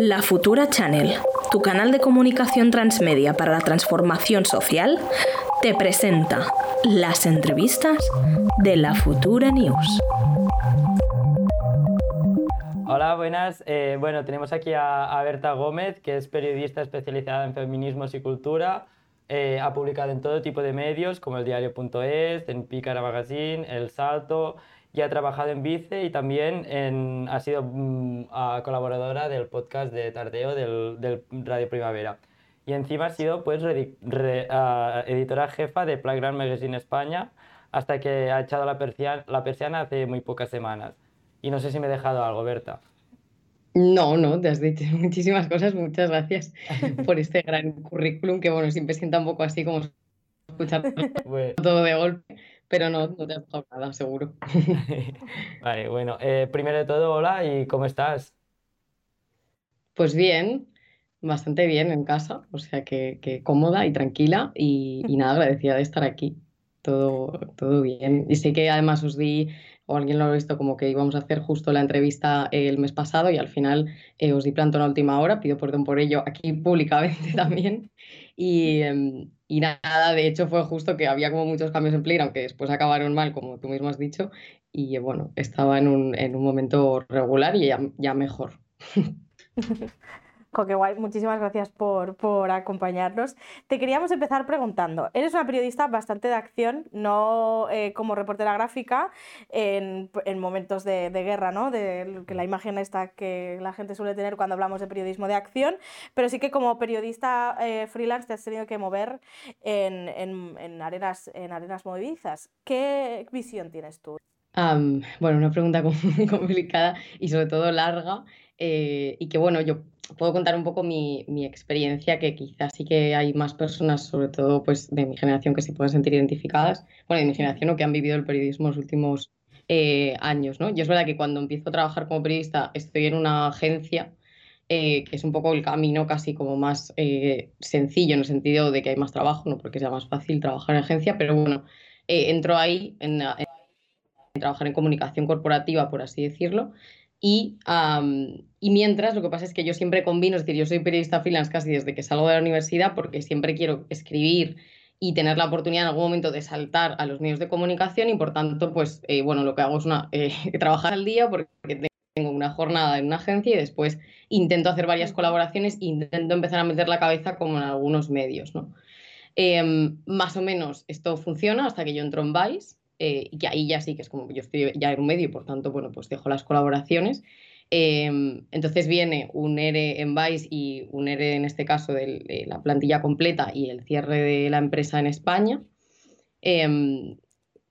La Futura Channel, tu canal de comunicación transmedia para la transformación social, te presenta las entrevistas de La Futura News. Hola, buenas. Eh, bueno, tenemos aquí a, Berta Gómez, que es periodista especializada en feminismos y cultura. Eh, ha publicado en todo tipo de medios, como el diario.es, en Pícara Magazine, El Salto, y ha trabajado en Vice y también ha sido mm, colaboradora del podcast de Tardeo del, Radio Primavera. Y encima ha sido pues, editora jefa de Playground Magazine España hasta que ha echado la, persiana, la persiana hace muy pocas semanas. Y no sé si me he dejado algo, Berta. No, no, te has dicho muchísimas cosas. Muchas gracias por este gran currículum que, bueno, siempre sienta un poco así como escuchar todo de golpe. Pero no, no te has dejado nada, seguro. Vale, bueno, eh, primero de todo, hola, ¿y cómo estás? Pues bien, bastante bien en casa, o sea que, cómoda y tranquila y, nada, agradecida de estar aquí. Todo, todo bien. Y sé que además os di, o alguien lo ha visto, como que íbamos a hacer justo la entrevista el mes pasado y al final eh, os di plantón a última hora, pido perdón por ello aquí públicamente también. Y, em, y nada, de hecho fue justo que había como muchos cambios en Playground que después acabaron mal, como tú mismo has dicho, y bueno, estaba en un, en un momento regular y ya, ya mejor. qué guay. Muchísimas gracias por, por, acompañarnos. Te queríamos empezar preguntando, eres una periodista bastante de acción, no eh, como reportera gráfica en, en momentos de, de, guerra, ¿no? De que la imagen está que la gente suele tener cuando hablamos de periodismo de acción, pero sí que como periodista eh, freelance te has tenido que mover en, en, en, arenas, en arenas movedizas. ¿Qué visión tienes tú? bueno, una pregunta complicada y sobre todo larga. Eh, y que bueno, yo puedo contar un poco mi, mi, experiencia, que quizás sí que hay más personas, sobre todo pues de mi generación, que se pueden sentir identificadas, bueno, de mi generación o que han vivido el periodismo los últimos eh, años, ¿no? Yo es verdad que cuando empiezo a trabajar como periodista estoy en una agencia, eh, que es un poco el camino casi como más sencillo en el sentido de que hay más trabajo, no porque sea más fácil trabajar en agencia, pero bueno, entro ahí en, en trabajar en comunicación corporativa, por así decirlo, y, y, mientras, lo que pasa es que yo siempre combino, es decir, yo soy periodista freelance casi desde que salgo de la universidad porque siempre quiero escribir y tener la oportunidad en algún momento de saltar a los medios de comunicación y por tanto, pues, eh, bueno, lo que hago es una, eh, trabajar al día porque tengo una jornada en una agencia y después intento hacer varias colaboraciones e intento empezar a meter la cabeza como en algunos medios, ¿no? Em, más o menos esto funciona hasta que yo entro en Vice eh, y ahí ya sí que es como yo estoy ya en un medio por tanto, bueno, pues dejo las colaboraciones. Em, entonces viene un ERE en Vice y un ERE en este caso de la plantilla completa y el cierre de la empresa en España. Em,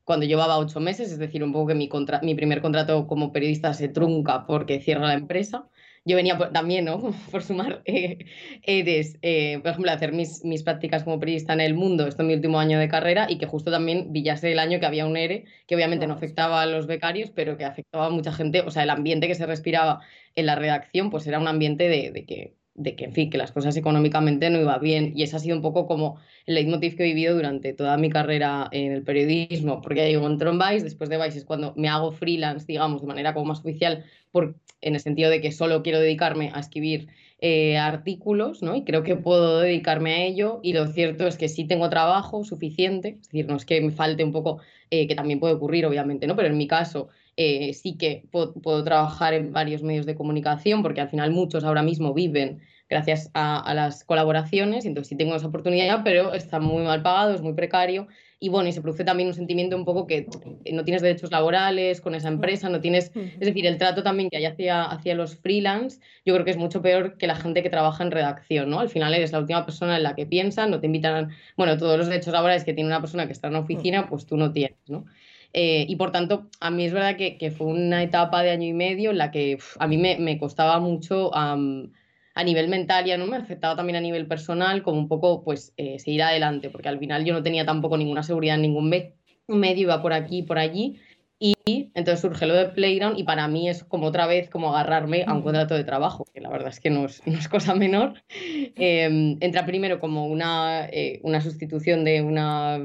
cuando llevaba ocho meses, es decir, un poco que mi, mi primer contrato como periodista se trunca porque cierra la empresa yo venía también, ¿no? Por sumar, eh, eres, eh, por ejemplo, hacer mis, mis prácticas como periodista en el mundo, esto es mi último año de carrera, y que justo también villase el año que había un ERE, que obviamente no afectaba a los becarios, pero que afectaba a mucha gente, o sea, el ambiente que se respiraba en la redacción, pues era un ambiente de, de que de que, en fin, que las cosas económicamente no iban bien. Y ese ha sido un poco como el leitmotiv que he vivido durante toda mi carrera en el periodismo, porque ya digo, en Vice, después de Vice es cuando me hago freelance, digamos, de manera como más oficial, por, en el sentido de que solo quiero dedicarme a escribir eh, artículos, ¿no? Y creo que puedo dedicarme a ello. Y lo cierto es que sí tengo trabajo suficiente, es decir, no es que me falte un poco, eh, que también puede ocurrir, obviamente, ¿no? Pero en mi caso, eh, sí que puedo, trabajar en varios medios de comunicación, porque al final muchos ahora mismo viven gracias a, las colaboraciones, entonces sí tengo esa oportunidad, pero está muy mal pagado, es muy precario, y bueno, y se produce también un sentimiento un poco que no tienes derechos laborales con esa empresa, no tienes, es decir, el trato también que hay hacia, hacia los freelance, yo creo que es mucho peor que la gente que trabaja en redacción, ¿no? Al final eres la última persona en la que piensan, no te invitan, bueno, todos los derechos laborales que tiene una persona que está en una oficina, pues tú no tienes, ¿no? Eh, y por tanto, a mí es verdad que, que, fue una etapa de año y medio en la que a mí me, me costaba mucho a nivel mental, ya no me afectaba también a nivel personal, como un poco pues eh, seguir adelante, porque al final yo no tenía tampoco ninguna seguridad en ningún medio, iba por aquí, por allí. Y entonces surge lo de Playground y para mí es como otra vez como agarrarme a un contrato de trabajo, que la verdad es que no es, no es cosa menor. Em, entra primero como una, eh, una sustitución de una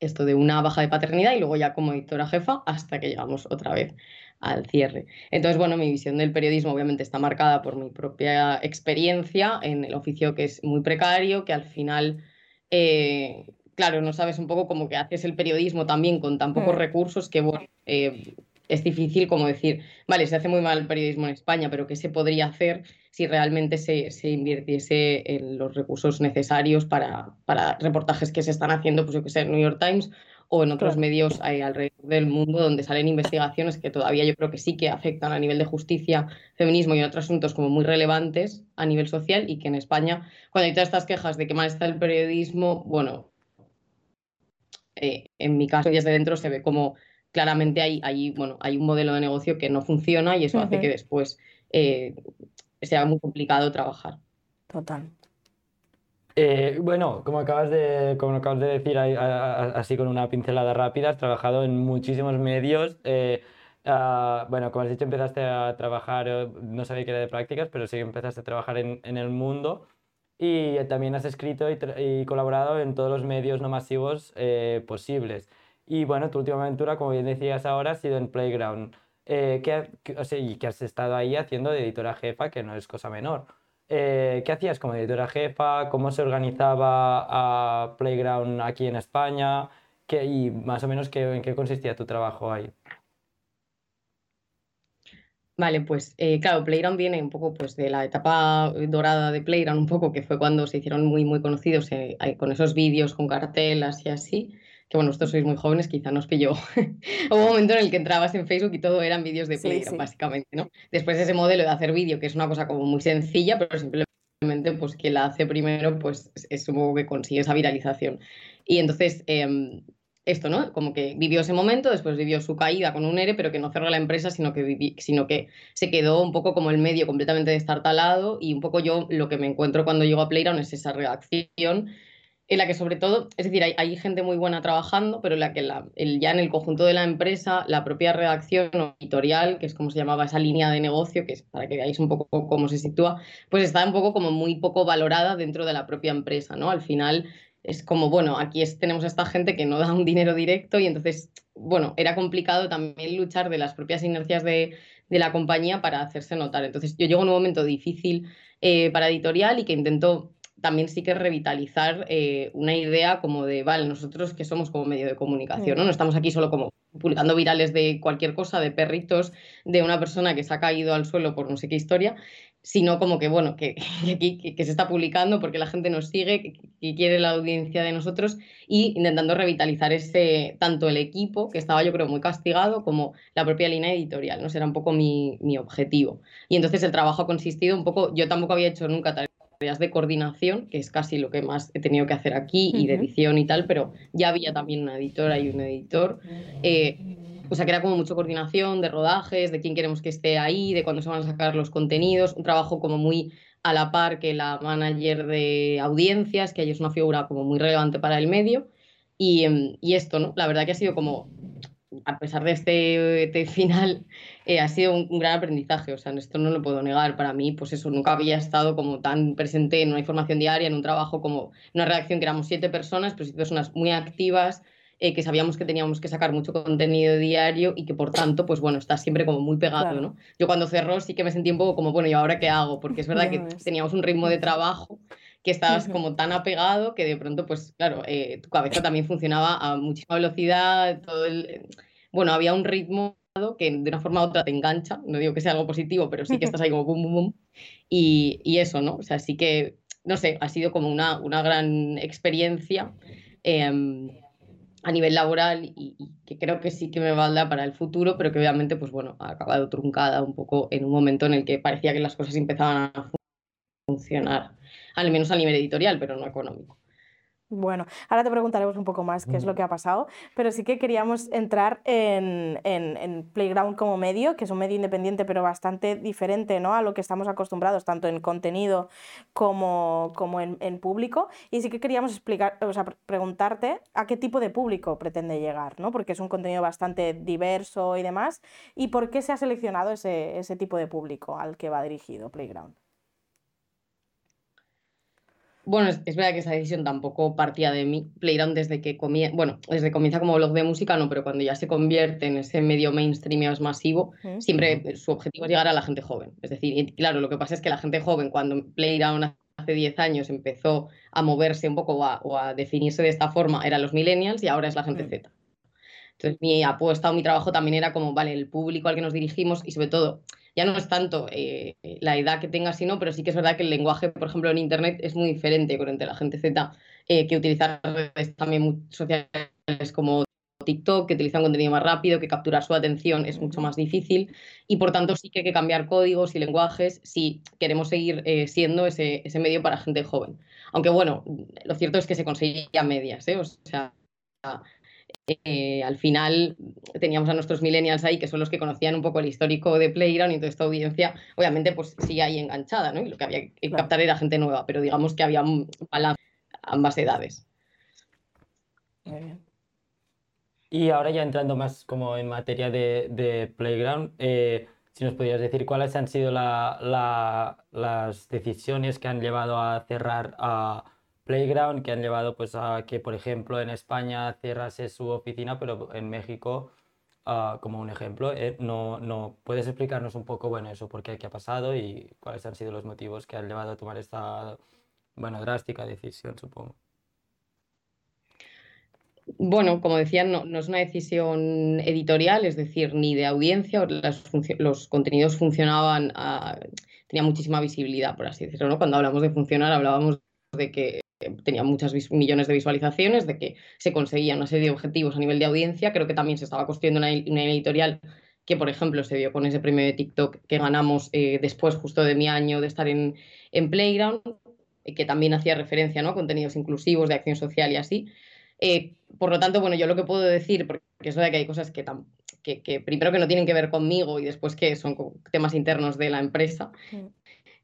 esto de una baja de paternidad y luego ya como editora jefa hasta que llegamos otra vez al cierre. Entonces, bueno, mi visión del periodismo obviamente está marcada por mi propia experiencia en el oficio que es muy precario, que al final, eh, claro, no sabes un poco cómo que haces el periodismo también con tan pocos mm. recursos que, bueno, eh, es difícil como decir, vale, se hace muy mal el periodismo en España, pero ¿qué se podría hacer si realmente se, se invirtiese en los recursos necesarios para, para, reportajes que se están haciendo, pues yo que sé, en New York Times o en otros medios alrededor del mundo donde salen investigaciones que todavía yo creo que sí que afectan a nivel de justicia, feminismo y otros asuntos como muy relevantes a nivel social y que en España, cuando hay todas estas quejas de que mal está el periodismo, bueno, eh, en mi caso desde dentro se ve como claramente hay, hay, bueno, hay un modelo de negocio que no funciona y eso hace que después eh, sea muy complicado trabajar. Total. Eh, bueno, como acabas de, como acabas de decir así con una pincelada rápida, has trabajado en muchísimos medios. Eh, ah, bueno, como has dicho, empezaste a trabajar, eh, no sabía que era de prácticas, pero sí que empezaste a trabajar en, en el mundo y también has escrito y, y, colaborado en todos los medios no masivos posibles. Y bueno, tu última aventura, como bien decías ahora, ha sido en Playground. ¿qué, o sea, y que has estado ahí haciendo de editora jefa, que no es cosa menor. Eh, ¿qué hacías como editora jefa? ¿Cómo se organizaba a Playground aquí en España? ¿Qué, y más o menos qué, en qué consistía tu trabajo ahí. Vale, pues eh, claro, Playground viene un poco pues de la etapa dorada de Playground, un poco que fue cuando se hicieron muy muy conocidos eh, con esos vídeos con cartelas y así que bueno, vosotros sois muy jóvenes, quizá nos pilló. Hubo un momento en el que entrabas en Facebook y todo eran vídeos de Playground, básicamente, ¿no? Después ese modelo de hacer vídeo, que es una cosa como muy sencilla, pero simplemente pues quien la hace primero, pues es un poco que consigue esa viralización. Y entonces, em, esto, ¿no? Como que vivió ese momento, después vivió su caída con un ERE, pero que no cerró la empresa, sino que, sino que se quedó un poco como el medio completamente destartalado y un poco yo lo que me encuentro cuando llego a Playground es esa reacción en la que sobre todo, es decir, hay, gente muy buena trabajando, pero en la que el, ya en el conjunto de la empresa, la propia redacción editorial, que es como se llamaba esa línea de negocio, que es para que veáis un poco cómo se sitúa, pues está un poco como muy poco valorada dentro de la propia empresa, ¿no? Al final es como, bueno, aquí tenemos a esta gente que no da un dinero directo y entonces, bueno, era complicado también luchar de las propias inercias de, la compañía para hacerse notar. Entonces yo llego en un momento difícil eh, para editorial y que intento también sí que revitalizar eh, una idea como de, vale, nosotros que somos como medio de comunicación, ¿no? No estamos aquí solo como publicando virales de cualquier cosa, de perritos, de una persona que se ha caído al suelo por no sé qué historia, sino como que, bueno, que, que, que se está publicando porque la gente nos sigue, que, quiere la audiencia de nosotros y intentando revitalizar ese, tanto el equipo, que estaba yo creo muy castigado, como la propia línea editorial, ¿no? Será un poco mi, mi objetivo. Y entonces el trabajo ha consistido un poco, yo tampoco había hecho nunca tal de coordinación, que es casi lo que más he tenido que hacer aquí, y de edición y tal, pero ya había también una editora y un editor. Eh, o sea, que era como mucho coordinación de rodajes, de quién queremos que esté ahí, de cuándo se van a sacar los contenidos, un trabajo como muy a la par que la manager de audiencias, que ahí es una figura como muy relevante para el medio. Y, em, y esto, ¿no? La verdad que ha sido como a pesar de este, este final, eh, ha sido un, gran aprendizaje. O sea, esto no lo puedo negar. Para mí, pues eso, nunca había estado como tan presente en una información diaria, en un trabajo como una redacción que éramos siete personas, pero siete personas muy activas, eh, que sabíamos que teníamos que sacar mucho contenido diario y que por tanto, pues bueno, está siempre como muy pegado, ¿no? Yo cuando cerró sí que me sentí un poco como, bueno, ¿y ahora qué hago? Porque es verdad que teníamos un ritmo de trabajo que estabas como tan apegado que de pronto, pues claro, eh, tu cabeza también funcionaba a muchísima velocidad, todo el... Bueno, había un ritmo que de una forma u otra te engancha, no digo que sea algo positivo, pero sí que estás ahí como bum, bum, bum, y, y eso, ¿no? O sea, sí que, no sé, ha sido como una, una gran experiencia em, a nivel laboral y, y, que creo que sí que me valda para el futuro, pero que obviamente, pues bueno, ha acabado truncada un poco en un momento en el que parecía que las cosas empezaban a funcionar al menos a nivel editorial, pero no económico. Bueno, ahora te preguntaremos un poco más qué es lo que ha pasado, pero sí que queríamos entrar en, en, Playground como medio, que es un medio independiente pero bastante diferente ¿no? a lo que estamos acostumbrados, tanto en contenido como, como en, en, público. Y sí que queríamos explicar, o sea, preguntarte a qué tipo de público pretende llegar, ¿no? porque es un contenido bastante diverso y demás, y por qué se ha seleccionado ese, ese tipo de público al que va dirigido Playground. Bueno, es, verdad que esa decisión tampoco partía de mí. Playground desde que comienza, bueno, desde comienza como blog de música, no, pero cuando ya se convierte en ese medio mainstream más masivo, siempre su objetivo es llegar a la gente joven. Es decir, claro, lo que pasa es que la gente joven, cuando Playground hace 10 años empezó a moverse un poco o a, definirse de esta forma, eran los millennials y ahora es la gente mm. Z. Entonces mi apuesta o mi trabajo también era como, vale, el público al que nos dirigimos y sobre todo ya no es tanto eh, la edad que tenga, sino, pero sí que es verdad que el lenguaje, por ejemplo, en Internet es muy diferente con la gente Z, eh, que utilizar redes también sociales como TikTok, que utilizan contenido más rápido, que capturar su atención es mucho más difícil y por tanto sí que hay que cambiar códigos y lenguajes si queremos seguir eh, siendo ese, ese, medio para gente joven. Aunque bueno, lo cierto es que se conseguía medias, ¿eh? o sea, eh, al final teníamos a nuestros millennials ahí, que son los que conocían un poco el histórico de Playground y toda esta audiencia, obviamente, pues sigue ahí enganchada, ¿no? Y lo que había que captar era gente nueva, pero digamos que había balance ambas edades. Y ahora ya entrando más como en materia de, Playground, eh, si nos podrías decir cuáles han sido las decisiones que han llevado a cerrar a Playground que han llevado pues a que, por ejemplo, en España cerrase su oficina, pero en México, ah, como un ejemplo, eh, no, no, ¿puedes explicarnos un poco, bueno, eso, por qué, qué ha pasado y cuáles han sido los motivos que han llevado a tomar esta, bueno, drástica decisión, supongo? Bueno, como decía, no, no, es una decisión editorial, es decir, ni de audiencia, los contenidos funcionaban, tenía muchísima visibilidad, por así decirlo. ¿no? Cuando hablamos de funcionar, hablábamos de que tenía muchos millones de visualizaciones, de que se conseguía una serie de objetivos a nivel de audiencia. Creo que también se estaba construyendo una, editorial que, por ejemplo, se vio con ese premio de TikTok que ganamos eh, después justo de mi año de estar en, en Playground, eh, que también hacía referencia ¿no? a contenidos inclusivos de acción social y así. Eh, por lo tanto, bueno, yo lo que puedo decir, porque es verdad que hay cosas que, que, primero que no tienen que ver conmigo y después que son temas internos de la empresa.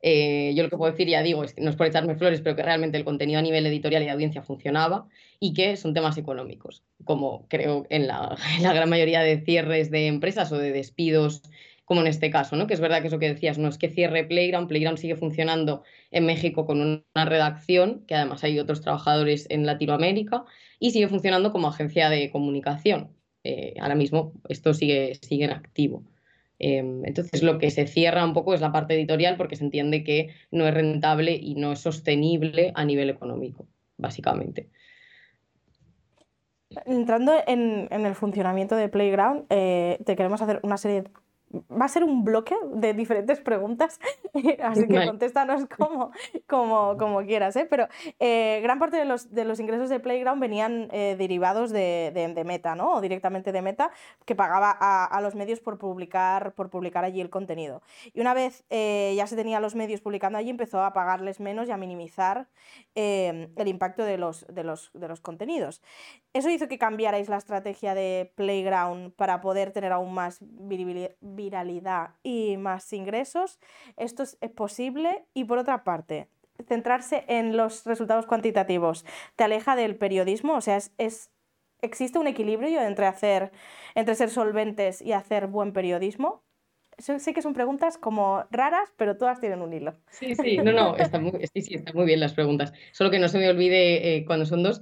Eh, yo lo que puedo decir, ya digo, es que no es por echarme flores, pero que realmente el contenido a nivel editorial y de audiencia funcionaba y que son temas económicos, como creo en la, gran mayoría de cierres de empresas o de despidos, como en este caso, ¿no? que es verdad que eso que decías, no es que cierre Playground, Playground sigue funcionando en México con una redacción, que además hay otros trabajadores en Latinoamérica, y sigue funcionando como agencia de comunicación. Eh, ahora mismo esto sigue, sigue en activo. Em, entonces, lo que se cierra un poco es la parte editorial porque se entiende que no es rentable y no es sostenible a nivel económico, básicamente. Entrando en, el funcionamiento de Playground, eh, te queremos hacer una serie va a ser un bloque de diferentes preguntas, así que contéstanos como, como, como quieras, ¿eh? pero eh, gran parte de los, de los ingresos de Playground venían eh, derivados de, de, Meta, ¿no? o directamente de Meta, que pagaba a, a, los medios por publicar, por publicar allí el contenido. Y una vez ya se tenía los medios publicando allí, empezó a pagarles menos y a minimizar el impacto de los, de, los, de los contenidos. Eso hizo que cambiarais la estrategia de Playground para poder tener aún más visibilidad viralidad y más ingresos, esto es posible. Y por otra parte, centrarse en los resultados cuantitativos te aleja del periodismo, o sea, es, existe un equilibrio entre hacer, entre ser solventes y hacer buen periodismo. Sé que son preguntas como raras, pero todas tienen un hilo. Sí, sí, no, no, muy, sí, está muy bien las preguntas. Solo que no se me olvide eh, cuando son dos,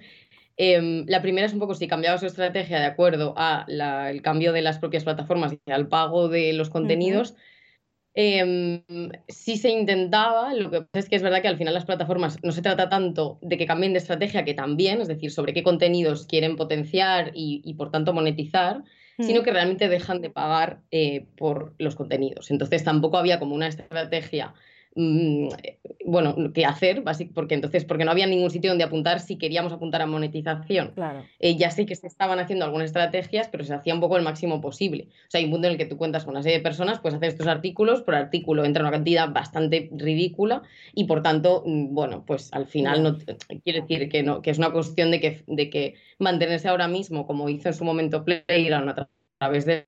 Em, la primera es un poco si cambiaba su estrategia de acuerdo al cambio de las propias plataformas y al pago de los contenidos. Em, si se intentaba, lo que pasa es que es verdad que al final las plataformas no se trata tanto de que cambien de estrategia, que también, es decir, sobre qué contenidos quieren potenciar y, por tanto monetizar, sino mm. que realmente dejan de pagar eh, por los contenidos. Entonces tampoco había como una estrategia Mm, bueno, qué hacer, porque entonces, porque no había ningún sitio donde apuntar si queríamos apuntar a monetización. Eh, ya sé que se estaban haciendo algunas estrategias, pero se hacía un poco el máximo posible. O sea, hay un punto en el que tú cuentas con una serie de personas, pues hacer estos artículos, por artículo entra una cantidad bastante ridícula y por tanto, mm, bueno, pues al final no quiere decir que no, que es una cuestión de que, de que mantenerse ahora mismo, como hizo en su momento Playground a través del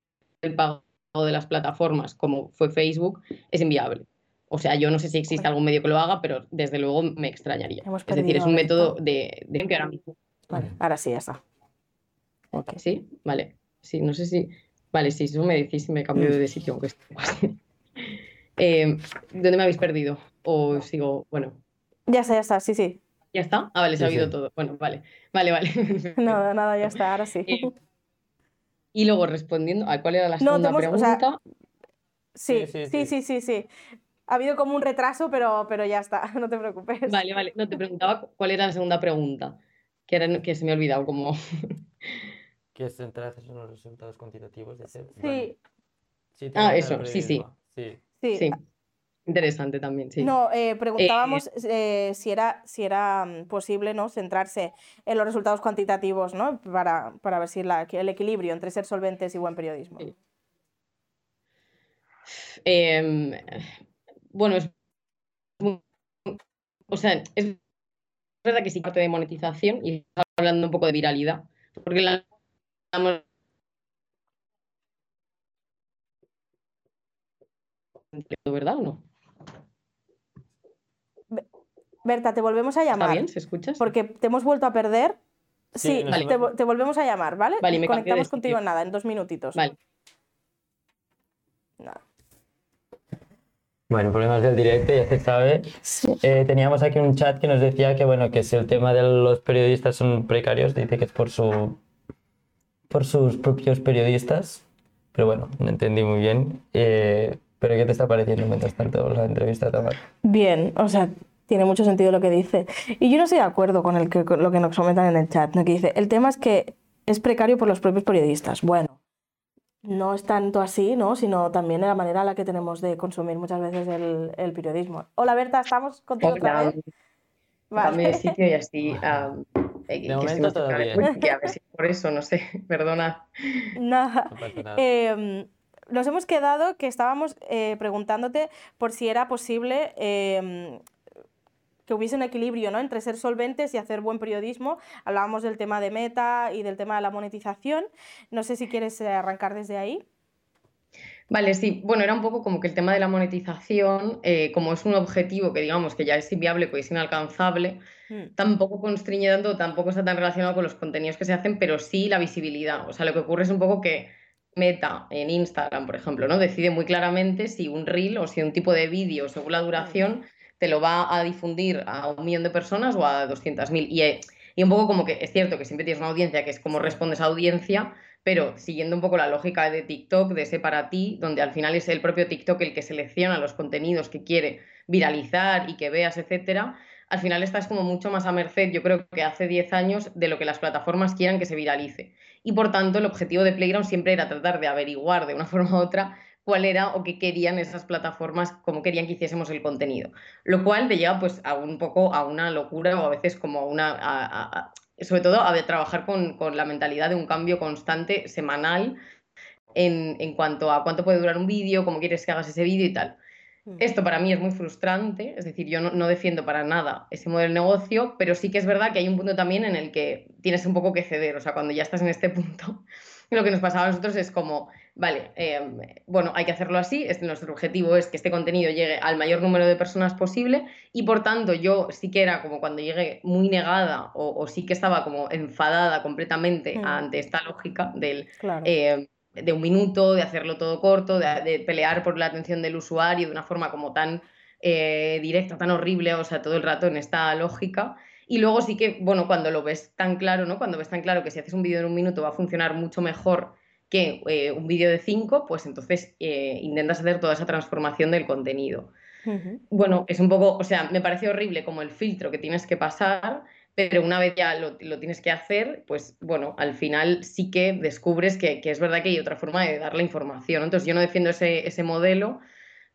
pago de las plataformas, como fue Facebook, es inviable. O sea, yo no sé si existe algún medio que lo haga, pero desde luego me extrañaría. es decir, es un método de, que ahora mismo. Vale, ahora sí, ya está. Sí, vale. Sí, no sé si. Vale, sí, eso me decís si me cambio de sitio, aunque esté eh, ¿Dónde me habéis perdido? O sigo. Bueno. Ya está, ya está, sí, sí. ¿Ya está? Ah, vale, se ha oído todo. Bueno, vale, vale, vale. Nada, nada, ya está, ahora sí. Eh, y luego respondiendo a cuál era la No, segunda o sea, pregunta. Sí, Sí, sí, sí, sí, sí, sí. Ha habido como un retraso, pero, pero ya está, no te preocupes. Vale, vale. No, te preguntaba cu- cuál era la segunda pregunta, que, era, que se me ha olvidado como... Que centrarse en los resultados cuantitativos de ese. Sí, Sí, Ah, eso, sí, sí. sí. sí. Sí, interesante también, sí. No, eh, preguntábamos eh, si era, si era mm, posible ¿no? centrarse en los resultados cuantitativos ¿no? para, para ver si la- el equilibrio entre ser solventes y buen periodismo. Bueno, es muy- o sea, es verdad que sí parte de monetización y hablando un poco de viralidad, porque la la ¿verdad o no? Berta, te volvemos a ¿Está llamar bien? ¿Se escucha? porque te hemos vuelto a perder. Sí, te, volvemos a llamar, ¿vale? Vale, y me Conectamos contigo en nada, en dos minutitos. Vale. Nada. Bueno, problemas del directo, ya se sabe. Eh, teníamos aquí un chat que nos decía que, bueno, que si el tema de los periodistas son precarios, dice que es por su, por sus propios periodistas. Pero bueno, no entendí muy bien. Eh, pero ¿qué te está pareciendo mientras tanto la entrevista, Tamar? Bien, o sea, tiene mucho sentido lo que dice. Y yo no estoy de acuerdo con, el que, con lo que nos comentan en el chat, ¿no? que dice, el tema es que es precario por los propios periodistas. Bueno, no es tanto así, ¿no? Sino también la manera en la que tenemos de consumir muchas veces el, el periodismo. Hola Berta, ¿estamos contigo otra vez? Cambio de Vale. sitio y así. ah, eh, que momento todo bien. Que a ver si por eso, no sé, perdona. Nada. No pasa nada. Eh, nos hemos quedado que estábamos eh, preguntándote por si era posible eh, que hubiese un equilibrio ¿no? entre ser solventes y hacer buen periodismo. Hablábamos del tema de meta y del tema de la monetización. No sé si quieres eh, arrancar desde ahí. Vale, sí. Bueno, era un poco como que el tema de la monetización, eh, como es un objetivo que digamos que ya es inviable, que es inalcanzable, Mm, tampoco constriñe tanto, tampoco está tan relacionado con los contenidos que se hacen, pero sí la visibilidad. O sea, lo que ocurre es un poco que Meta en Instagram, por ejemplo, ¿no? Decide muy claramente si un reel o si un tipo de vídeo, según la duración, te lo va a difundir a un millón de personas o a 200.000. Y, eh, y un poco como que es cierto que siempre tienes una audiencia que es como respondes a audiencia, pero siguiendo un poco la lógica de TikTok, de ese para ti, donde al final es el propio TikTok el que selecciona los contenidos que quiere viralizar y que veas, etcétera, al final estás como mucho más a merced, yo creo que hace 10 años, de lo que las plataformas quieran que se viralice. Y por tanto, el objetivo de Playground siempre era tratar de averiguar de una forma u otra cuál era o qué querían esas plataformas, cómo querían que hiciésemos el contenido. Lo cual te lleva pues a un poco a una locura o a veces como a una... a- a- a- sobre todo a trabajar con, con la mentalidad de un cambio constante semanal en, en cuanto a cuánto puede durar un vídeo, cómo quieres que hagas ese vídeo y tal. mm. Esto para mí es muy frustrante, es decir, yo no, no defiendo para nada ese modelo de negocio, pero sí que es verdad que hay un punto también en el que tienes un poco que ceder, o sea, cuando ya estás en este punto, lo que nos pasaba a nosotros es como, vale, eh, bueno, hay que hacerlo así, este, nuestro objetivo es que este contenido llegue al mayor número de personas posible y por tanto yo sí que era como cuando llegué muy negada o, o sí que estaba como enfadada completamente Mm. ante esta lógica del Claro. eh, de un minuto, de hacerlo todo corto, de, de pelear por la atención del usuario de una forma como tan eh, directa, tan horrible, o sea, todo el rato en esta lógica. Y luego sí que, bueno, cuando lo ves tan claro, ¿no? Cuando ves tan claro que si haces un vídeo en un minuto va a funcionar mucho mejor que eh, un vídeo de cinco, pues entonces eh, intentas hacer toda esa transformación del contenido. Bueno, es un poco, o sea, me parece horrible como el filtro que tienes que pasar, pero una vez ya lo, lo tienes que hacer, pues bueno, al final sí que descubres que, que es verdad que hay otra forma de dar la información. Entonces yo no defiendo ese, ese modelo,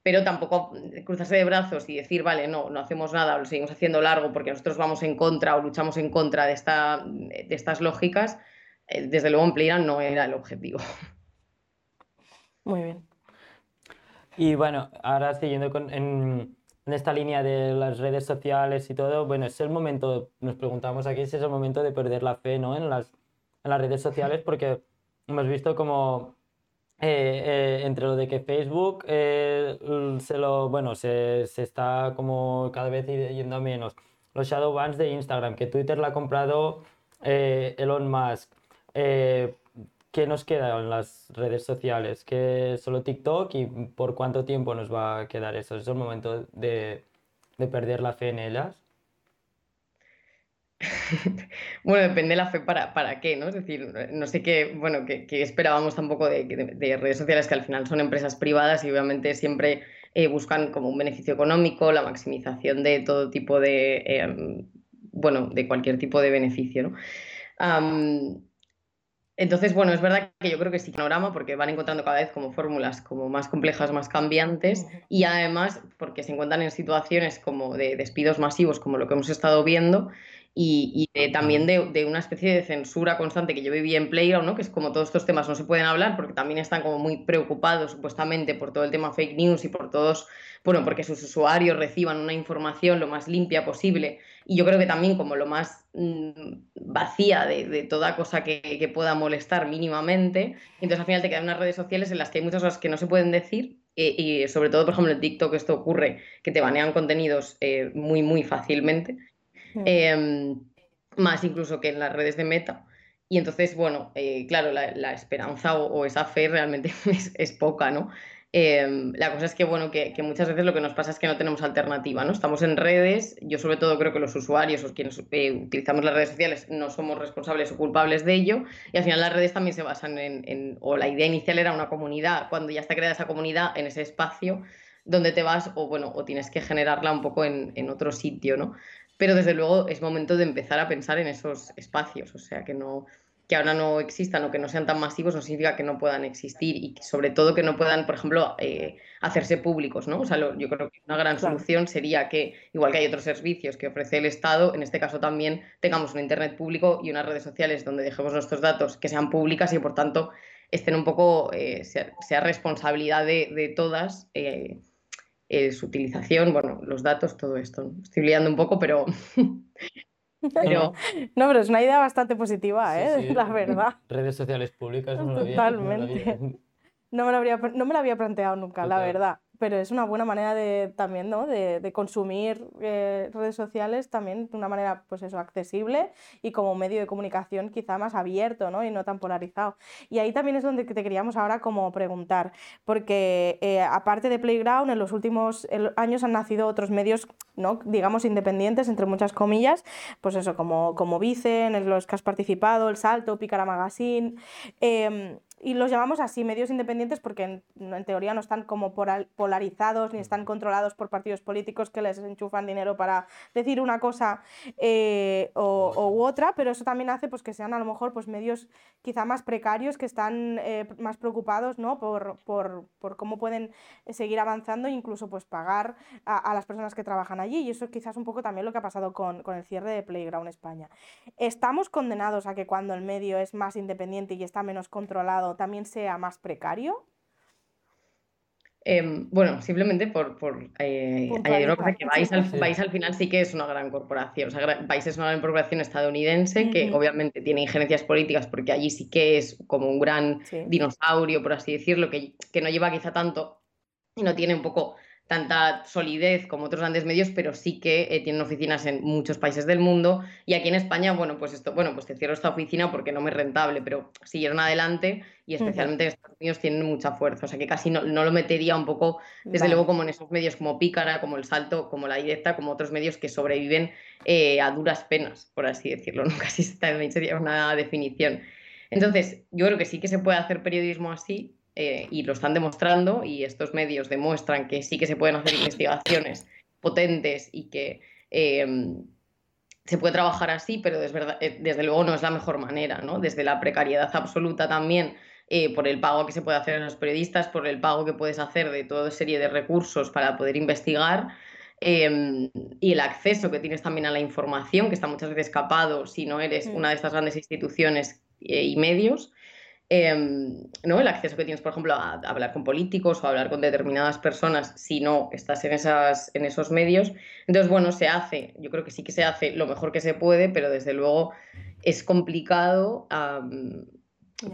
pero tampoco cruzarse de brazos y decir, vale, no, no hacemos nada, lo seguimos haciendo largo porque nosotros vamos en contra o luchamos en contra de, esta, de estas lógicas, desde luego en Playground no era el objetivo. Muy bien. Y bueno, ahora siguiendo con, en, en esta línea de las redes sociales y todo, bueno, es el momento, nos preguntamos aquí si es el momento de perder la fe, ¿no? En las, en las redes sociales, porque hemos visto como eh, eh, entre lo de que Facebook eh, se lo, bueno, se, se está como cada vez y- yendo a menos. Los shadow bans de Instagram, que Twitter la ha comprado eh, Elon Musk. Eh, ¿qué nos queda en las redes sociales? ¿Que solo TikTok y por cuánto tiempo nos va a quedar eso? ¿Es el momento de, de perder la fe en ellas? bueno, depende de la fe para, para qué, ¿no? Es decir, no sé qué, bueno, qué, esperábamos tampoco de, de, redes sociales que al final son empresas privadas y obviamente siempre eh, buscan como un beneficio económico, la maximización de todo tipo de, em, bueno, de cualquier tipo de beneficio, ¿no? Entonces, bueno, es verdad que yo creo que sí, panorama, porque van encontrando cada vez como fórmulas como más complejas, más cambiantes, y además porque se encuentran en situaciones como de despidos masivos, como lo que hemos estado viendo, y, también de, una especie de censura constante que yo vivía en Playground, ¿no? que es como todos estos temas no se pueden hablar porque también están como muy preocupados supuestamente por todo el tema fake news y por todos, bueno, porque sus usuarios reciban una información lo más limpia posible y yo creo que también como lo más mm, vacía de, toda cosa que, pueda molestar mínimamente. Entonces al final te quedan unas redes sociales en las que hay muchas cosas que no se pueden decir eh, y sobre todo, por ejemplo, en TikTok esto ocurre, que te banean contenidos eh, muy, muy fácilmente. Em, más incluso que en las redes de Meta. Y entonces, bueno, eh, claro, la, esperanza o, esa fe realmente es, poca, ¿no? Em, la cosa es que, bueno, que, muchas veces lo que nos pasa es que no tenemos alternativa, ¿no? Estamos en redes, yo sobre todo creo que los usuarios o quienes eh, utilizamos las redes sociales no somos responsables o culpables de ello, y al final las redes también se basan en, o la idea inicial era una comunidad, cuando ya está creada esa comunidad, en ese espacio donde te vas, o bueno, o tienes que generarla un poco en, en otro sitio, ¿no? pero desde luego es momento de empezar a pensar en esos espacios, o sea, que no que ahora no existan o que no sean tan masivos no significa que no puedan existir y sobre todo que no puedan, por ejemplo, eh, hacerse públicos, ¿no? O sea, yo creo que una gran solución sería que, igual que hay otros servicios que ofrece el Estado, en este caso también tengamos un Internet público y unas redes sociales donde dejemos nuestros datos que sean públicas y, por tanto, estén un poco, eh, sea, responsabilidad de, todas. Eh, eh, su utilización, bueno, los datos, todo esto. Estoy liando un poco, pero... pero... No, pero es una idea bastante positiva, ¿eh? La verdad. Redes sociales públicas. No Totalmente. No me, lo había, no me lo había planteado nunca, la verdad pero es una buena manera de, también ¿no? de, de consumir eh, redes sociales también de una manera pues eso, accesible y como medio de comunicación quizá más abierto ¿no? y no tan polarizado. Y ahí también es donde te queríamos ahora como preguntar, porque eh, aparte de Playground, en los últimos años han nacido otros medios, ¿no? digamos, independientes, entre muchas comillas, pues eso, como, como Vicen, en los que has participado, El Salto, Picara Magazine. Em, y los llamamos así, medios independientes, porque en, teoría no están como polarizados ni están controlados por partidos políticos que les enchufan dinero para decir una cosa eh, o, u otra, pero eso también hace pues, que sean a lo mejor pues, medios quizá más precarios, que están eh, más preocupados ¿no? por, por, por, cómo pueden seguir avanzando e incluso pues, pagar a, a, las personas que trabajan allí. Y eso quizás un poco también lo que ha pasado con, con el cierre de Playground España. Estamos condenados a que cuando el medio es más independiente y está menos controlado, también sea más precario? Em, bueno, simplemente por, por eh, añadir una cosa que Vice al, al, final sí que es una gran corporación. O sea, Vice es una gran corporación estadounidense que obviamente tiene injerencias políticas porque allí sí que es como un gran dinosaurio, por así decirlo, que, que no lleva quizá tanto y no tiene un poco tanta solidez como otros grandes medios, pero sí que eh, tienen oficinas en muchos países del mundo. Y aquí en España, bueno, pues esto, bueno, pues te cierro esta oficina porque no me es rentable, pero siguieron adelante y especialmente en Estados Unidos tienen mucha fuerza. O sea que casi no, lo metería un poco, desde luego, como en esos medios como Pícara, como El Salto, como La Directa, como otros medios que sobreviven eh, a duras penas, por así decirlo. ¿no? Casi sería una definición. Entonces, yo creo que sí que se puede hacer periodismo así, eh, y lo están demostrando y estos medios demuestran que sí que se pueden hacer investigaciones potentes y que em, se puede trabajar así, pero eh, desde luego no es la mejor manera, ¿no? Desde la precariedad absoluta también, eh, por el pago que se puede hacer a los periodistas, por el pago que puedes hacer de toda serie de recursos para poder investigar. Y el acceso que tienes también a la información, que está muchas veces escapado si no eres mm. una de estas grandes instituciones y medios, Em, ¿no? El acceso que tienes, por ejemplo, a, hablar con políticos o a hablar con determinadas personas si no estás en, esas, en esos medios. Entonces, bueno, se hace, yo creo que sí que se hace lo mejor que se puede, pero desde luego es complicado,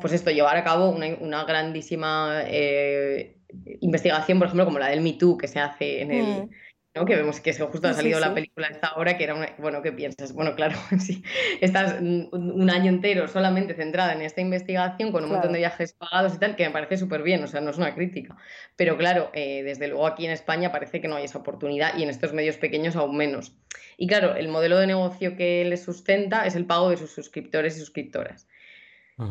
pues esto, llevar a cabo una, grandísima eh, investigación, por ejemplo, como la del Me Too, que se hace en el... Mm ¿no? Que vemos que justo ha salido la película esta hora, que era una, bueno, ¿qué piensas? Bueno, claro, sí, estás un, año entero solamente centrada en esta investigación con un montón de viajes pagados y tal, que me parece súper bien, o sea, no es una crítica. Pero claro, eh, desde luego aquí en España parece que no hay esa oportunidad y en estos medios pequeños aún menos. Y claro, el modelo de negocio que les sustenta es el pago de sus suscriptores y suscriptoras.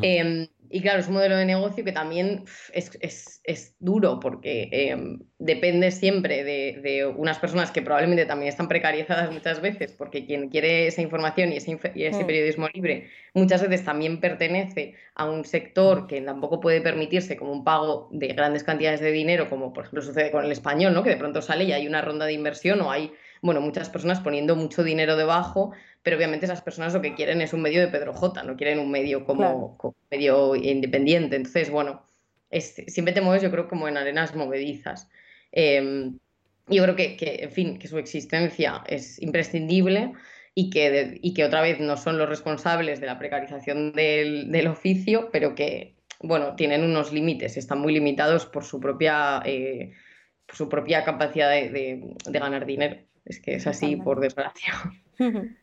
Em, y claro, es un modelo de negocio que también es, duro porque em, depende siempre de, unas personas que probablemente también están precarizadas muchas veces, porque quien quiere esa información y ese, mm. periodismo libre muchas veces también pertenece a un sector que tampoco puede permitirse como un pago de grandes cantidades de dinero, como por ejemplo sucede con el español, ¿no? que de pronto sale y hay una ronda de inversión o hay bueno, muchas personas poniendo mucho dinero debajo pero obviamente esas personas lo que quieren es un medio de Pedro J, no quieren un medio como, medio independiente. Entonces, bueno, siempre te mueves, yo creo, como en arenas movedizas. Em, yo creo que, en fin, que su existencia es imprescindible y que, y que otra vez no son los responsables de la precarización del, oficio, pero que, bueno, tienen unos límites, están muy limitados por su propia, eh, su propia capacidad de, de, ganar dinero. Es que es así, por desgracia.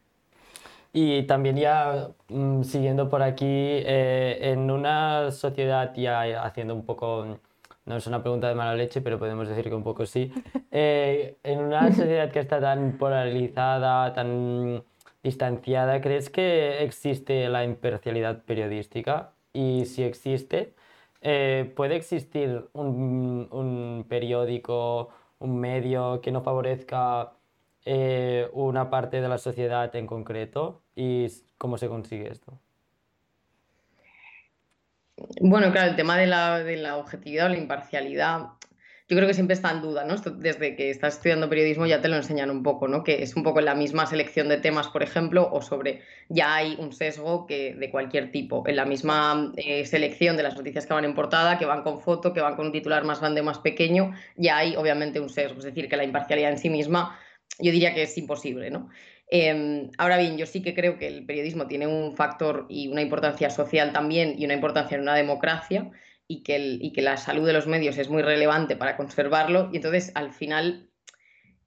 Y también ya mm, siguiendo por aquí, eh, en una sociedad ya haciendo un poco, no es una pregunta de mala leche, pero podemos decir que un poco sí, eh, en una sociedad que está tan polarizada, tan distanciada, ¿crees que existe la imparcialidad periodística? Y si existe, eh, ¿puede existir un, un periódico, un medio que no favorezca eh, una parte de la sociedad en concreto y cómo se consigue esto. Bueno, claro, el tema de la, de la objetividad o la imparcialidad, yo creo que siempre está en duda, ¿no? desde que estás estudiando periodismo ya te lo enseñan un poco, ¿no? Que es un poco en la misma selección de temas, por ejemplo, o sobre ya hay un sesgo que, de cualquier tipo. En la misma eh, selección de las noticias que van en portada, que van con foto, que van con un titular más grande o más pequeño, ya hay obviamente un sesgo. Es decir, que la imparcialidad en sí misma yo diría que es imposible, ¿no? Em, ahora bien, yo sí que creo que el periodismo tiene un factor y una importancia social también y una importancia en una democracia y que, y que la salud de los medios es muy relevante para conservarlo y entonces al final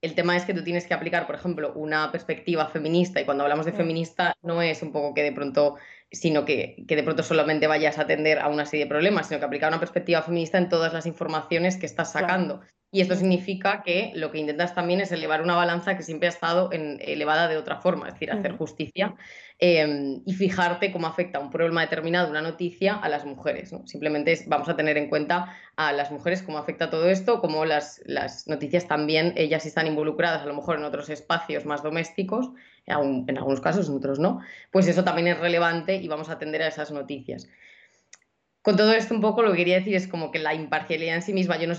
el tema es que tú tienes que aplicar, por ejemplo, una perspectiva feminista y cuando hablamos de feminista no es un poco que de pronto, sino que, que, de pronto solamente vayas a atender a una serie de problemas, sino que aplicar una perspectiva feminista en todas las informaciones que estás sacando. Y esto significa que lo que intentas también es elevar una balanza que siempre ha estado en, elevada de otra forma, es decir, hacer justicia em, y fijarte cómo afecta un problema determinado, una noticia, a las mujeres. Simplemente vamos a tener en cuenta a las mujeres cómo afecta todo esto, cómo las, las noticias también, ellas están involucradas a lo mejor en otros espacios más domésticos, en algunos casos, en otros no, pues eso también es relevante y vamos a atender a esas noticias con todo esto un poco lo que quería decir es como que la imparcialidad en sí misma yo no,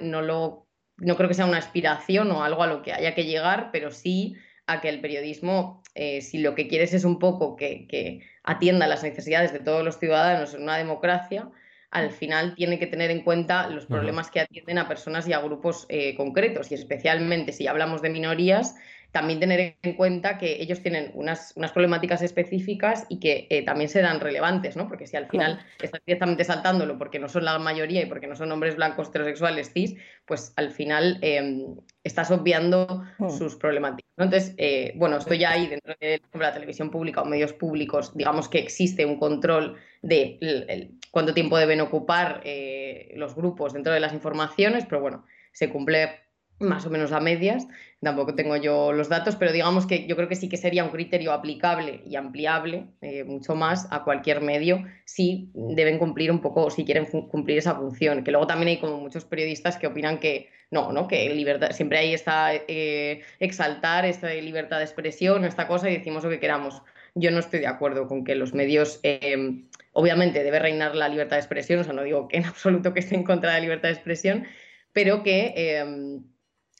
no, lo, no creo que sea una aspiración o algo a lo que haya que llegar, pero sí a que el periodismo, eh, si lo que quieres es un poco que, que, atienda las necesidades de todos los ciudadanos en una democracia, al final tiene que tener en cuenta los problemas que atienden a personas y a grupos eh, concretos. Y especialmente si hablamos de minorías, también tener en cuenta que ellos tienen unas, unas problemáticas específicas y que eh, también serán relevantes, ¿no? Porque si al final estás directamente saltándolo porque no son la mayoría y porque no son hombres blancos heterosexuales cis, pues al final em, estás obviando hmm. sus problemáticas. Entonces, eh, bueno, estoy ya ahí dentro de la televisión pública o medios públicos, digamos que existe un control de cuánto tiempo deben ocupar eh, los grupos dentro de las informaciones, pero bueno, se cumple más o menos a medias, tampoco tengo yo los datos, pero digamos que yo creo que sí que sería un criterio aplicable y ampliable eh, mucho más a cualquier medio si deben cumplir un poco, si quieren cumplir esa función, que luego también hay como muchos periodistas que opinan que no, ¿no? que libertad, siempre hay esta eh, exaltar esta libertad de expresión, esta cosa y decimos lo que queramos. Yo no estoy de acuerdo con que los medios, em, obviamente debe reinar la libertad de expresión, o sea, no digo que en absoluto que esté en contra de la libertad de expresión, pero que em,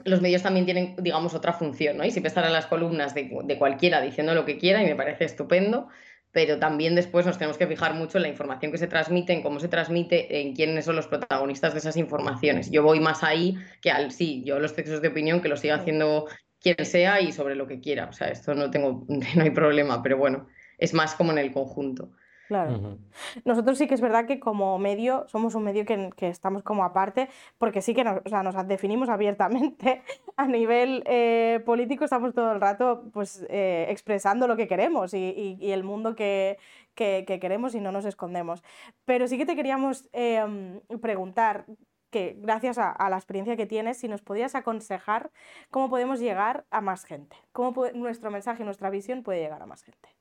los medios también tienen, digamos, otra función, ¿no? Y siempre estarán las columnas de, cualquiera diciendo lo que quiera y me parece estupendo, pero también después nos tenemos que fijar mucho en la información que se transmite, en cómo se transmite, en quiénes son los protagonistas de esas informaciones. Yo voy más ahí que al sí, yo los textos de opinión que lo siga haciendo quien sea y sobre lo que quiera. O sea, esto no tengo, no hay problema, pero bueno, es más como en el conjunto. Claro. Nosotros sí que es verdad que como medio somos un medio que, estamos como aparte, porque sí que nos, o sea, nos definimos abiertamente a nivel eh, político, estamos todo el rato pues, eh, expresando lo que queremos y, el mundo que, queremos y no nos escondemos. Pero sí que te queríamos em, preguntar que gracias a, la experiencia que tienes, si nos podías aconsejar cómo podemos llegar a más gente, cómo nuestro mensaje, nuestra visión puede llegar a más gente.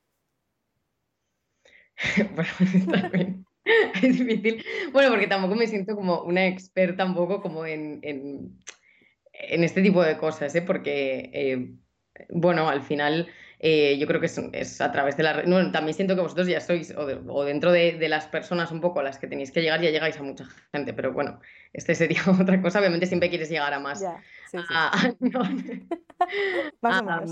bueno, también es difícil. Bueno, porque tampoco me siento como una experta un poco como en, en, este tipo de cosas, ¿eh? porque, eh, bueno, al final eh, yo creo que es, a través de la... Bueno, también siento que vosotros ya sois, o, dentro de, las personas un poco a las que tenéis que llegar, ya llegáis a mucha gente, pero bueno, este sería otra cosa. Obviamente siempre quieres llegar a más. Ya, sí, sí. A, más o menos.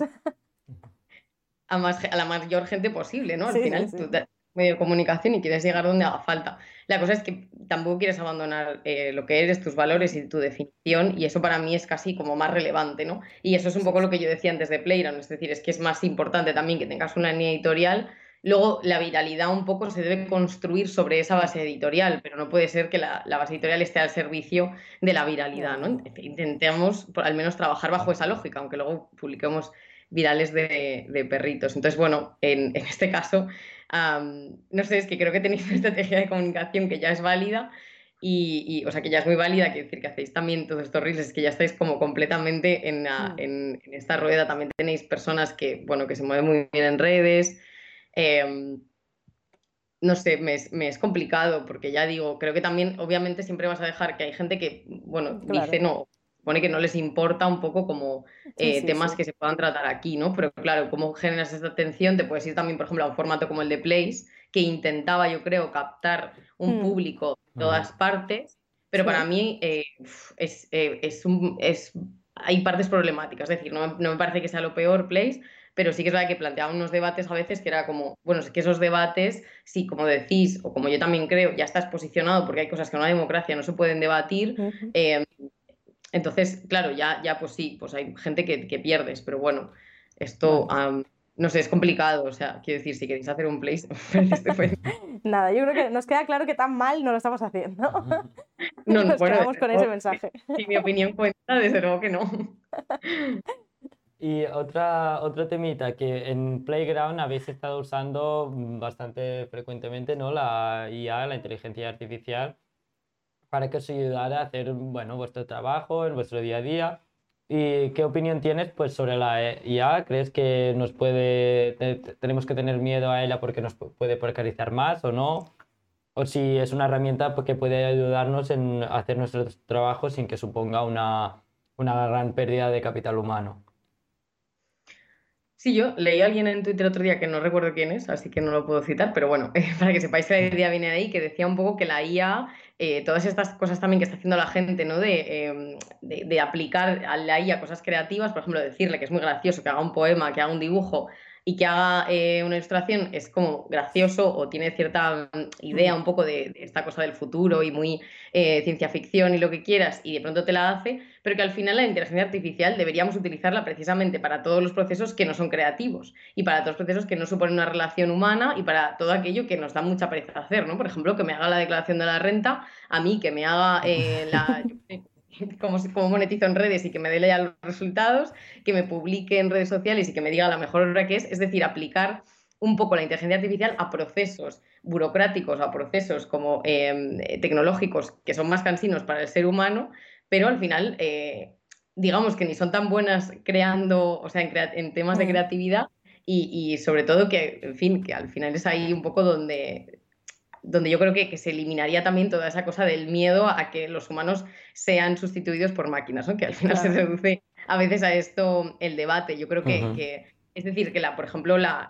A, más, a la mayor gente posible, ¿no? Al final, tú medio de comunicación y quieres llegar donde haga falta. La cosa es que tampoco quieres abandonar eh, lo que eres, tus valores y tu definición, y eso para mí es casi como más relevante, ¿no? Y eso es un poco lo que yo decía antes de Playground, es decir, es que es más importante también que tengas una línea editorial. Luego, la viralidad un poco se debe construir sobre esa base editorial, pero no puede ser que la, base editorial esté al servicio de la viralidad, ¿no? Intentemos al menos trabajar bajo esa lógica, aunque luego publiquemos virales de, perritos. Entonces, bueno, en, en este caso, no sé, es que creo que tenéis una estrategia de comunicación que ya es válida y, o sea, que ya es muy válida, quiere decir que hacéis también todos estos reels, es que ya estáis como completamente en, mm. en, esta rueda, también tenéis personas que, bueno, que se mueven muy bien en redes. Em, no sé, me es, me es, complicado porque ya digo, creo que también obviamente siempre vas a dejar que hay gente que, bueno, dice no, pone que no les importa un poco como eh, temas que se puedan tratar aquí, ¿no? Pero claro, cómo generas esta atención, te puedes ir también, por ejemplo, a un formato como el de Place, que intentaba, yo creo, captar un mm. público de todas partes, pero para mí eh, es, eh, es, un, es, hay partes problemáticas, es decir, no, no, me parece que sea lo peor Place, pero sí que es verdad que planteaba unos debates a veces que era como, bueno, es que esos debates, sí, como decís, o como yo también creo, ya estás posicionado porque hay cosas que en una democracia no se pueden debatir, entonces, claro, ya, ya pues sí, pues hay gente que, pierdes, pero bueno, esto, no sé, es complicado, o sea, quiero decir, si queréis hacer un place, pues Nada, yo creo que nos queda claro que tan mal no lo estamos haciendo. No, nos quedamos con ese mensaje. Si, mi opinión cuenta, desde luego que no. Y otra, otro temita que en Playground habéis estado usando bastante frecuentemente, ¿no? La IA, la inteligencia artificial, para que os ayudara a hacer bueno, vuestro trabajo en vuestro día a día. ¿Y qué opinión tienes pues, sobre la IA? ¿Crees que nos puede, tenemos que tener miedo a ella porque nos puede precarizar más o no? ¿O si es una herramienta pues, que puede ayudarnos en hacer nuestro trabajo sin que suponga una, una gran pérdida de capital humano? Sí, yo leí a alguien en Twitter otro día que no recuerdo quién es, así que no lo puedo citar, pero bueno, para que sepáis que la idea viene de ahí, que decía un poco que la IA, eh, todas estas cosas también que está haciendo la gente, ¿no? Em, de, de, aplicar a la IA cosas creativas, por ejemplo, decirle que es muy gracioso que haga un poema, que haga un dibujo y que haga eh, una ilustración es como gracioso o tiene cierta mm, idea un poco de, esta cosa del futuro y muy eh, ciencia ficción y lo que quieras y de pronto te la hace, pero que al final la inteligencia artificial deberíamos utilizarla precisamente para todos los procesos que no son creativos y para todos los procesos que no suponen una relación humana y para todo aquello que nos da mucha pereza hacer, ¿no? Por ejemplo, que me haga la declaración de la renta, a mí que me haga eh, la... cómo, monetizo en redes y que me dé ya los resultados, que me publique en redes sociales y que me diga la mejor hora que es, es decir, aplicar un poco la inteligencia artificial a procesos burocráticos, a procesos como em, tecnológicos que son más cansinos para el ser humano, pero al final, eh, digamos que ni son tan buenas creando, o sea, en, temas de creatividad y, y, sobre todo que, en fin, que al final es ahí un poco donde donde yo creo que, se eliminaría también toda esa cosa del miedo a que los humanos sean sustituidos por máquinas, que al final se reduce a veces a esto el debate. Yo creo que es decir, que, la, por ejemplo, la,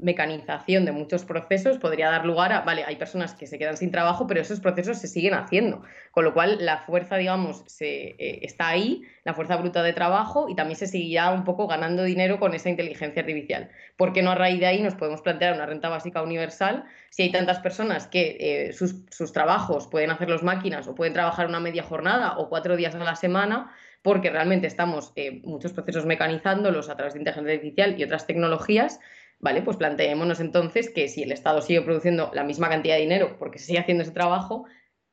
mecanización de muchos procesos podría dar lugar a, vale, hay personas que se quedan sin trabajo, pero esos procesos se siguen haciendo, con lo cual la fuerza, digamos, se, eh, está ahí, la fuerza bruta de trabajo, y también se seguirá un poco ganando dinero con esa inteligencia artificial. ¿Por qué no a raíz de ahí nos podemos plantear una renta básica universal si hay tantas personas que eh, sus, sus trabajos pueden hacerlos máquinas o pueden trabajar una media jornada o cuatro días a la semana? Porque realmente estamos eh, muchos procesos mecanizándolos a través de inteligencia artificial y otras tecnologías, Vale, pues planteémonos entonces que si el Estado sigue produciendo la misma cantidad de dinero porque se sigue haciendo ese trabajo,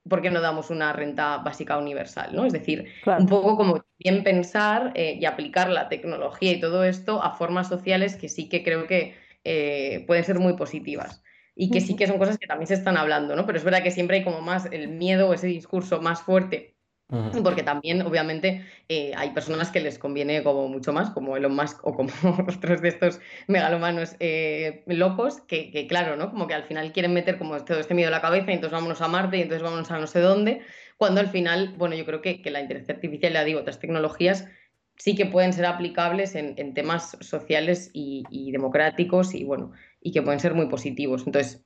¿por qué no damos una renta básica universal? ¿no? Es decir, un poco como bien pensar eh, y aplicar la tecnología y todo esto a formas sociales que sí que creo que eh, pueden ser muy positivas y que sí que son cosas que también se están hablando, ¿no? Pero es verdad que siempre hay como más el miedo o ese discurso más fuerte porque también, obviamente, eh, hay personas que les conviene como mucho más, como Elon Musk o como otros de estos megalomanos eh, locos, que, claro, ¿no? Como que al final quieren meter como todo este miedo en la cabeza y entonces vámonos a Marte y entonces vámonos a no sé dónde, cuando al final, bueno, yo creo que, la inteligencia artificial, ya digo, otras tecnologías sí que pueden ser aplicables en, temas sociales y, y, democráticos y, bueno, y que pueden ser muy positivos. Entonces,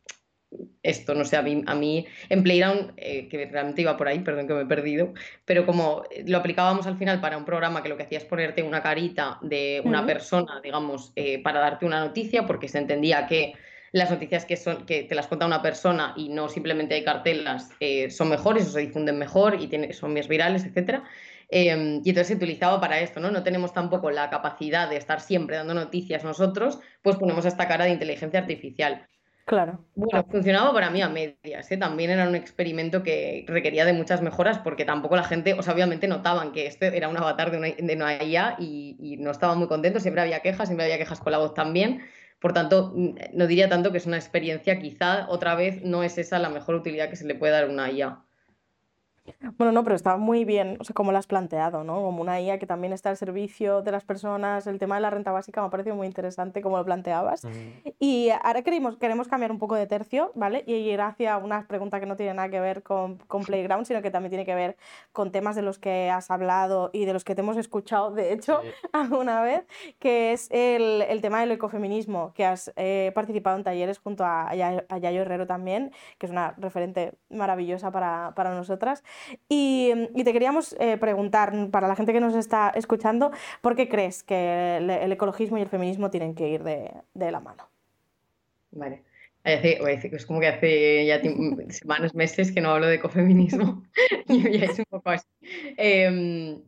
esto, no sé, a mí, a mí en Playground, eh, que realmente iba por ahí, perdón que me he perdido, pero como lo aplicábamos al final para un programa que lo que hacía es ponerte una carita de una persona, digamos, eh, para darte una noticia, porque se entendía que las noticias que, son, que te las cuenta una persona y no simplemente hay cartelas eh, son mejores o se difunden mejor y tiene, son más virales, etc. Em, y entonces se utilizaba para esto, ¿no? No tenemos tampoco la capacidad de estar siempre dando noticias nosotros, pues ponemos esta cara de inteligencia artificial. Claro. Bueno, funcionaba para mí a medias, ¿eh? también era un experimento que requería de muchas mejoras porque tampoco la gente, o sea, obviamente notaban que este era un avatar de una, de IA y, no estaban muy contentos, siempre había quejas, siempre había quejas con la voz también. Por tanto, no diría tanto que es una experiencia, quizá otra vez no es esa la mejor utilidad que se le puede dar a una IA. Bueno, no, pero está muy bien, o sea, como lo has planteado, ¿no? Como una IA que también está al servicio de las personas. El tema de la renta básica me ha parecido muy interesante como lo planteabas. Y ahora queremos, queremos cambiar un poco de tercio, ¿vale? Y ir hacia una pregunta que no tiene nada que ver con, con Playground, sino que también tiene que ver con temas de los que has hablado y de los que te hemos escuchado, de hecho, alguna vez, que es el, el, tema del ecofeminismo, que has eh, participado en talleres junto a, a, Yayo Herrero también, que es una referente maravillosa para, para nosotras. Y, te queríamos eh, preguntar, para la gente que nos está escuchando, ¿por qué crees que el, ecologismo y el feminismo tienen que ir de, la mano? Vale. es como que hace ya semanas, meses que no hablo de ecofeminismo. y ya es un poco así. Em,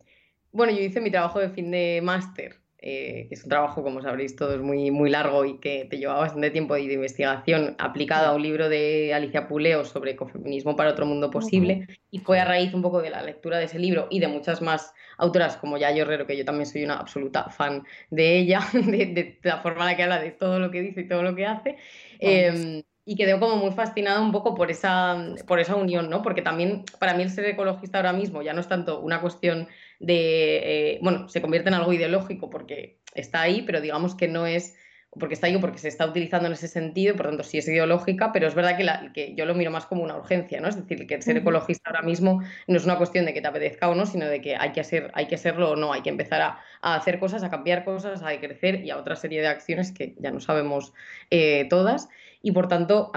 bueno, yo hice mi trabajo de fin de máster eh, es un trabajo, como sabréis todos, muy, muy largo y que te lleva bastante tiempo de investigación aplicado a un libro de Alicia Puleo sobre ecofeminismo para otro mundo posible. Y fue a raíz un poco de la lectura de ese libro y de muchas más autoras como Yayo Herrero, que yo también soy una absoluta fan de ella, de, la forma en la que habla de todo lo que dice y todo lo que hace. Eh, y quedé como muy fascinada un poco por esa, por esa unión, ¿no? Porque también para mí el ser ecologista ahora mismo ya no es tanto una cuestión de, eh, bueno, se convierte en algo ideológico porque está ahí, pero digamos que no es porque está ahí o porque se está utilizando en ese sentido, por tanto sí es ideológica, pero es verdad que, la, que yo lo miro más como una urgencia, ¿no? Es decir, que ser ecologista ahora mismo no es una cuestión de que te apetezca o no, sino de que hay que, hacer, hay que serlo o no, hay que empezar a, hacer cosas, a cambiar cosas, a crecer y a otra serie de acciones que ya no sabemos eh, todas. Y por tanto,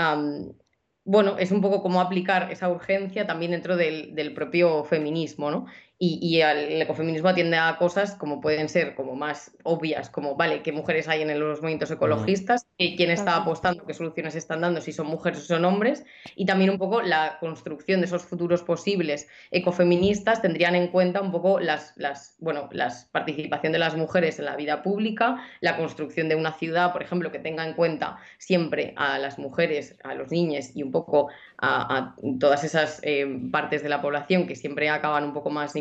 bueno, es un poco como aplicar esa urgencia también dentro del, del propio feminismo, ¿no? Y, el ecofeminismo atiende a cosas como pueden ser como más obvias, como, vale, qué mujeres hay en los movimientos ecologistas, quién está apostando, qué soluciones están dando, si son mujeres o son hombres, y también un poco la construcción de esos futuros posibles ecofeministas tendrían en cuenta un poco las, las, bueno, la participación de las mujeres en la vida pública, la construcción de una ciudad, por ejemplo, que tenga en cuenta siempre a las mujeres, a los niños y un poco a, todas esas eh, partes de la población que siempre acaban un poco más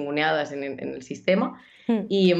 en, el sistema. Hmm. Y,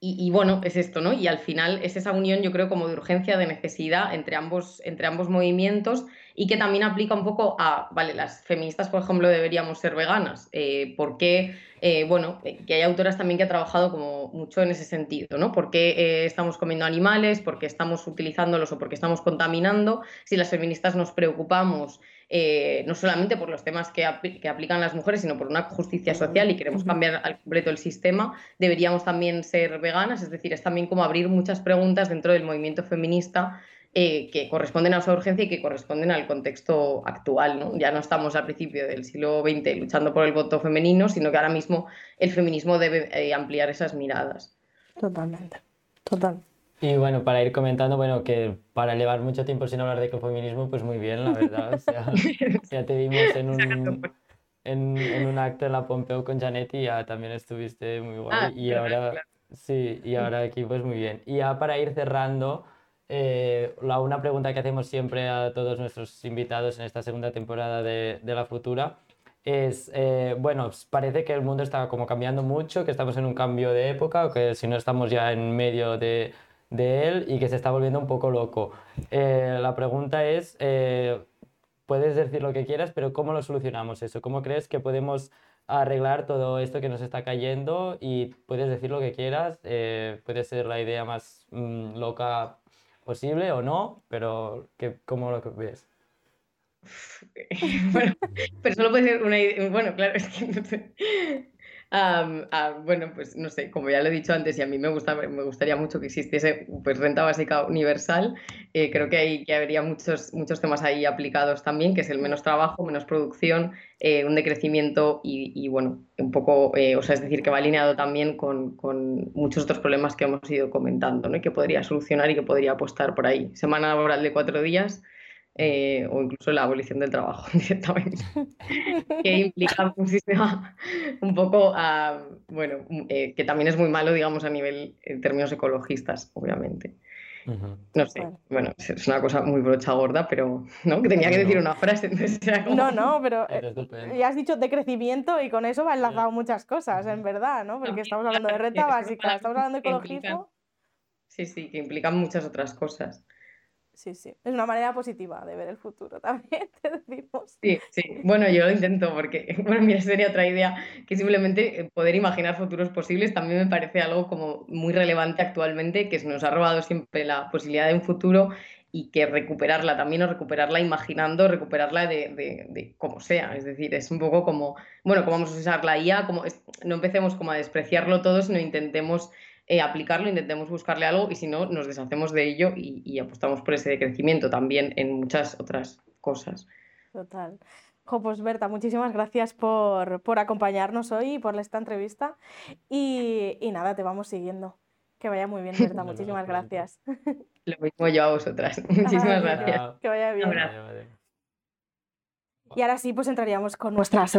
y, bueno, es esto, ¿no? Y al final es esa unión, yo creo, como de urgencia, de necesidad entre ambos, entre ambos movimientos y que también aplica un poco a, vale, las feministas, por ejemplo, deberíamos ser veganas. Eh, ¿Por qué? Eh, bueno, que hay autoras también que han trabajado como mucho en ese sentido, ¿no? ¿Por qué eh, estamos comiendo animales? ¿Por qué estamos utilizándolos o por qué estamos contaminando? Si las feministas nos preocupamos eh, no solamente por los temas que, que, aplican las mujeres, sino por una justicia social y queremos cambiar al completo el sistema, deberíamos también ser veganas, es decir, es también como abrir muchas preguntas dentro del movimiento feminista eh, que corresponden a esa urgencia y que corresponden al contexto actual. ¿no? Ya no estamos al principio del siglo XX luchando por el voto femenino, sino que ahora mismo el feminismo debe eh, ampliar esas miradas. Totalmente, total. Y bueno, para ir comentando, bueno, que para llevar mucho tiempo sin hablar de ecofeminismo, pues muy bien, la verdad. O sea, ya te vimos en un, en, en, un acto en la Pompeo con Janet y ya también estuviste muy guay. Ah, y ahora, sí, y ahora aquí pues muy bien. Y ya para ir cerrando, eh, la, una pregunta que hacemos siempre a todos nuestros invitados en esta segunda temporada de, La Futura es, eh, bueno, parece que el mundo está como cambiando mucho, que estamos en un cambio de época, que si no estamos ya en medio de, de él y que se está volviendo un poco loco. Eh, la pregunta es, eh, puedes decir lo que quieras, pero ¿cómo lo solucionamos eso? ¿Cómo crees que podemos arreglar todo esto que nos está cayendo? Y puedes decir lo que quieras, puede ser la idea más mm, loca posible o no, pero ¿qué, ¿cómo lo ves? bueno, pero solo puede ser una idea. Bueno, claro, es que no sé. Ah, bueno, pues no sé, como ya lo he dicho antes, y a mí me, gusta, me gustaría mucho que existiese pues, renta básica universal. Eh, creo que, hay, que habría muchos, muchos temas ahí aplicados también, que es el menos trabajo, menos producción, eh, un decrecimiento y, bueno, un poco, eh, o sea, es decir, que va alineado también con, con, muchos otros problemas que hemos ido comentando, ¿no? Y que podría solucionar y que podría apostar por ahí. Semana laboral de cuatro días eh, o incluso la abolición del trabajo directamente, que implica un poco, a, bueno, eh, que también es muy malo, digamos, a nivel, en términos ecologistas, obviamente. No sé, bueno, es una cosa muy brocha gorda, pero no, que tenía que decir una frase. No, no, pero eh, ya has dicho de crecimiento y con eso va enlazado muchas cosas, en verdad, ¿no? Porque estamos hablando de renta básica, estamos hablando de ecologismo. Sí, sí, que implican muchas otras cosas sí, sí. Es una manera positiva de ver el futuro también, te decimos. Sí, sí. Bueno, yo lo intento porque, bueno, mira, sería otra idea que simplemente eh, poder imaginar futuros posibles también me parece algo como muy relevante actualmente, que nos ha robado siempre la posibilidad de un futuro y que recuperarla también o recuperarla imaginando, recuperarla de, de, como sea. Es decir, es un poco como, bueno, cómo vamos a usar la IA, como no empecemos como a despreciarlo todo, sino intentemos eh, aplicarlo, intentemos buscarle algo y si no, nos deshacemos de ello y, apostamos por ese crecimiento también en muchas otras cosas. Total. pues Berta, muchísimas gracias por, acompañarnos hoy y por esta entrevista. Y, nada, te vamos siguiendo. Que vaya muy bien, Berta. Muchísimas gracias. Lo mismo yo a vosotras. Muchísimas gracias. Que vaya bien. Y ahora sí, pues entraríamos con nuestra segunda.